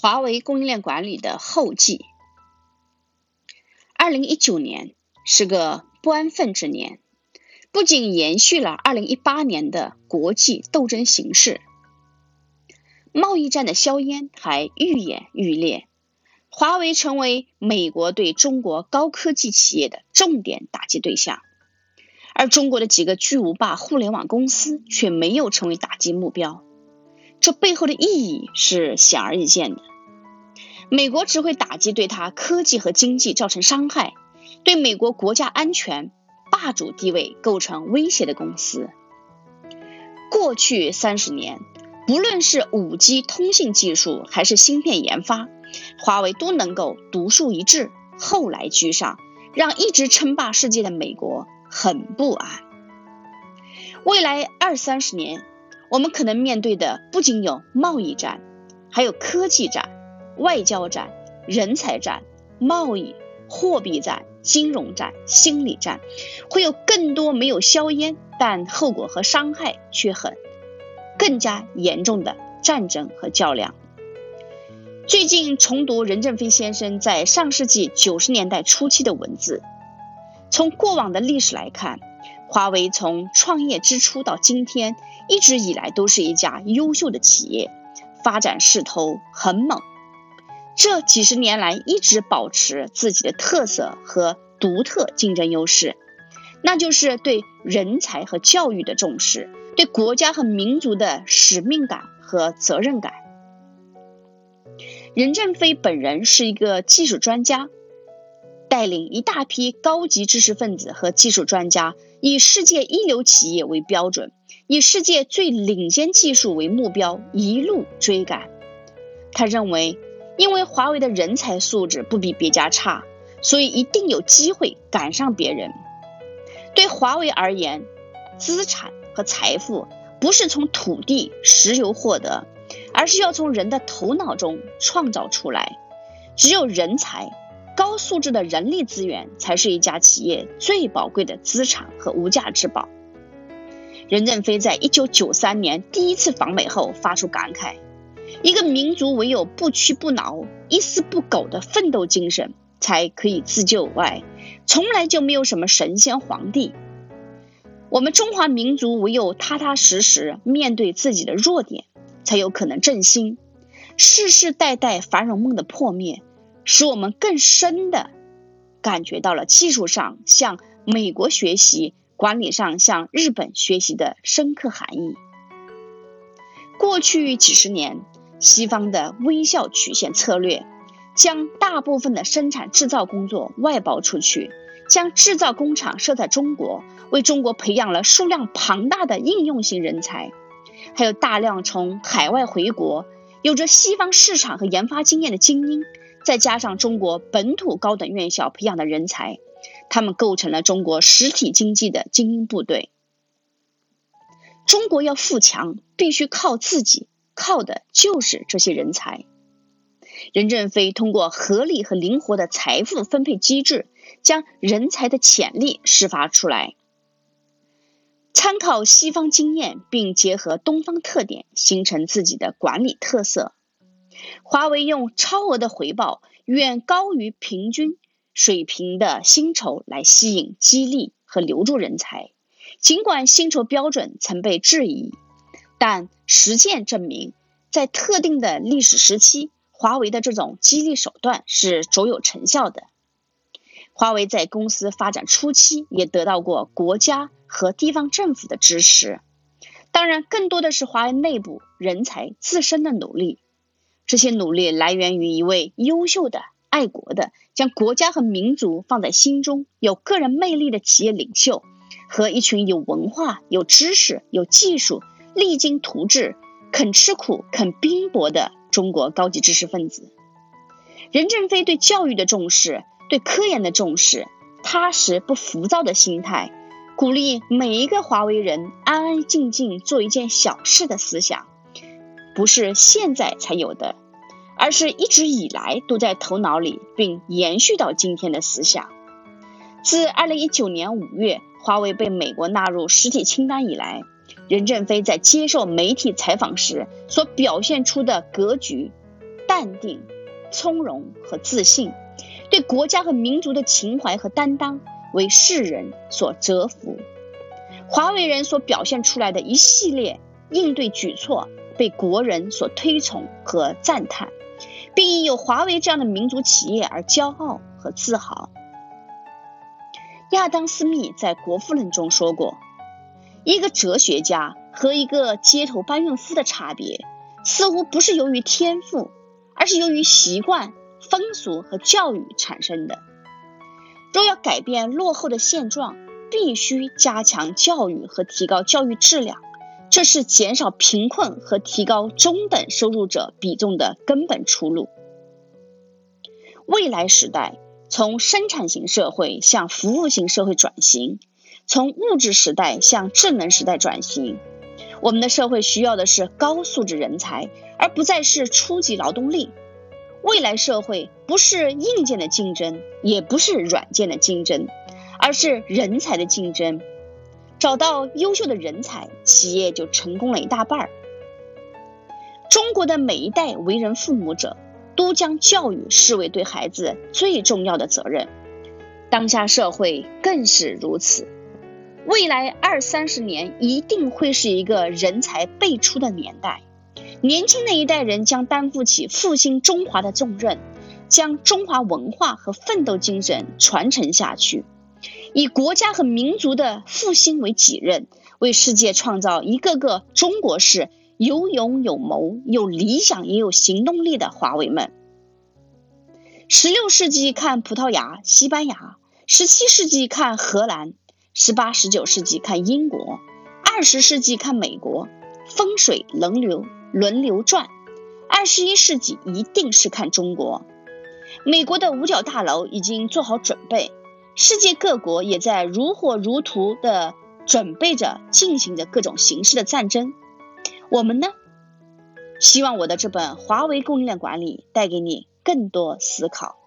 华为供应链管理的后继。二零一九年是个不安分之年，不仅延续了二零一八年的国际斗争形势，贸易战的硝烟还愈演愈烈，华为成为美国对中国高科技企业的重点打击对象，而中国的几个巨无霸互联网公司却没有成为打击目标。这背后的意义是显而易见的。美国只会打击对它科技和经济造成伤害、对美国国家安全、霸主地位构成威胁的公司。过去三十年，不论是五 G 通信技术还是芯片研发，华为都能够独树一帜、后来居上，让一直称霸世界的美国很不安。未来二三十年。我们可能面对的不仅有贸易战，还有科技战、外交战、人才战、贸易、货币战、金融战、心理战，会有更多没有硝烟，但后果和伤害却很更加严重的战争和较量。最近重读任正非先生在上世纪九十年代初期的文字，从过往的历史来看，华为从创业之初到今天。一直以来都是一家优秀的企业，发展势头很猛。这几十年来一直保持自己的特色和独特竞争优势，那就是对人才和教育的重视，对国家和民族的使命感和责任感。任正非本人是一个技术专家，带领一大批高级知识分子和技术专家，以世界一流企业为标准。以世界最领先技术为目标，一路追赶。他认为，因为华为的人才素质不比别家差，所以一定有机会赶上别人。对华为而言，资产和财富不是从土地、石油获得，而是要从人的头脑中创造出来。只有人才、高素质的人力资源，才是一家企业最宝贵的资产和无价之宝。任正非在一九九三年第一次访美后发出感慨：“一个民族唯有不屈不挠、一丝不苟的奋斗精神，才可以自救。外，从来就没有什么神仙皇帝。我们中华民族唯有踏踏实实面对自己的弱点，才有可能振兴。世世代代繁荣梦的破灭，使我们更深的感觉到了技术上向美国学习。”管理上向日本学习的深刻含义。过去几十年，西方的微笑曲线策略，将大部分的生产制造工作外包出去，将制造工厂设在中国，为中国培养了数量庞大的应用型人才，还有大量从海外回国、有着西方市场和研发经验的精英，再加上中国本土高等院校培养的人才。他们构成了中国实体经济的精英部队。中国要富强，必须靠自己，靠的就是这些人才。任正非通过合理和灵活的财富分配机制，将人才的潜力释发出来。参考西方经验，并结合东方特点，形成自己的管理特色。华为用超额的回报，远高于平均。水平的薪酬来吸引、激励和留住人才。尽管薪酬标准曾被质疑，但实践证明，在特定的历史时期，华为的这种激励手段是卓有成效的。华为在公司发展初期也得到过国家和地方政府的支持，当然，更多的是华为内部人才自身的努力。这些努力来源于一位优秀的。爱国的，将国家和民族放在心中，有个人魅力的企业领袖，和一群有文化、有知识、有技术、励精图治、肯吃苦、肯拼搏的中国高级知识分子。任正非对教育的重视，对科研的重视，踏实不浮躁的心态，鼓励每一个华为人安安静静做一件小事的思想，不是现在才有的。而是一直以来都在头脑里，并延续到今天的思想。自二零一九年五月，华为被美国纳入实体清单以来，任正非在接受媒体采访时所表现出的格局、淡定、从容和自信，对国家和民族的情怀和担当为世人所折服。华为人所表现出来的一系列应对举措，被国人所推崇和赞叹，并因有华为这样的民族企业而骄傲和自豪。亚当·斯密在《国富论》中说过：“一个哲学家和一个街头搬运夫的差别，似乎不是由于天赋，而是由于习惯、风俗和教育产生的。若要改变落后的现状，必须加强教育和提高教育质量，这是减少贫困和提高中等收入者比重的根本出路。未来时代。”从生产型社会向服务型社会转型，从物质时代向智能时代转型，我们的社会需要的是高素质人才，而不再是初级劳动力。未来社会不是硬件的竞争，也不是软件的竞争，而是人才的竞争。找到优秀的人才，企业就成功了一大半儿。中国的每一代为人父母者。都将教育视为对孩子最重要的责任，当下社会更是如此。未来二三十年一定会是一个人才辈出的年代，年轻的一代人将担负起复兴中华的重任，将中华文化和奋斗精神传承下去，以国家和民族的复兴为己任，为世界创造一个个中国式。有勇有谋、有理想也有行动力的华为们。十六世纪看葡萄牙、西班牙，十七世纪看荷兰，十八、十九世纪看英国，二十世纪看美国，风水轮流轮流转。二十一世纪一定是看中国。美国的五角大楼已经做好准备，世界各国也在如火如荼的准备着进行着各种形式的战争。我们呢？希望我的这本《华为供应链管理》带给你更多思考。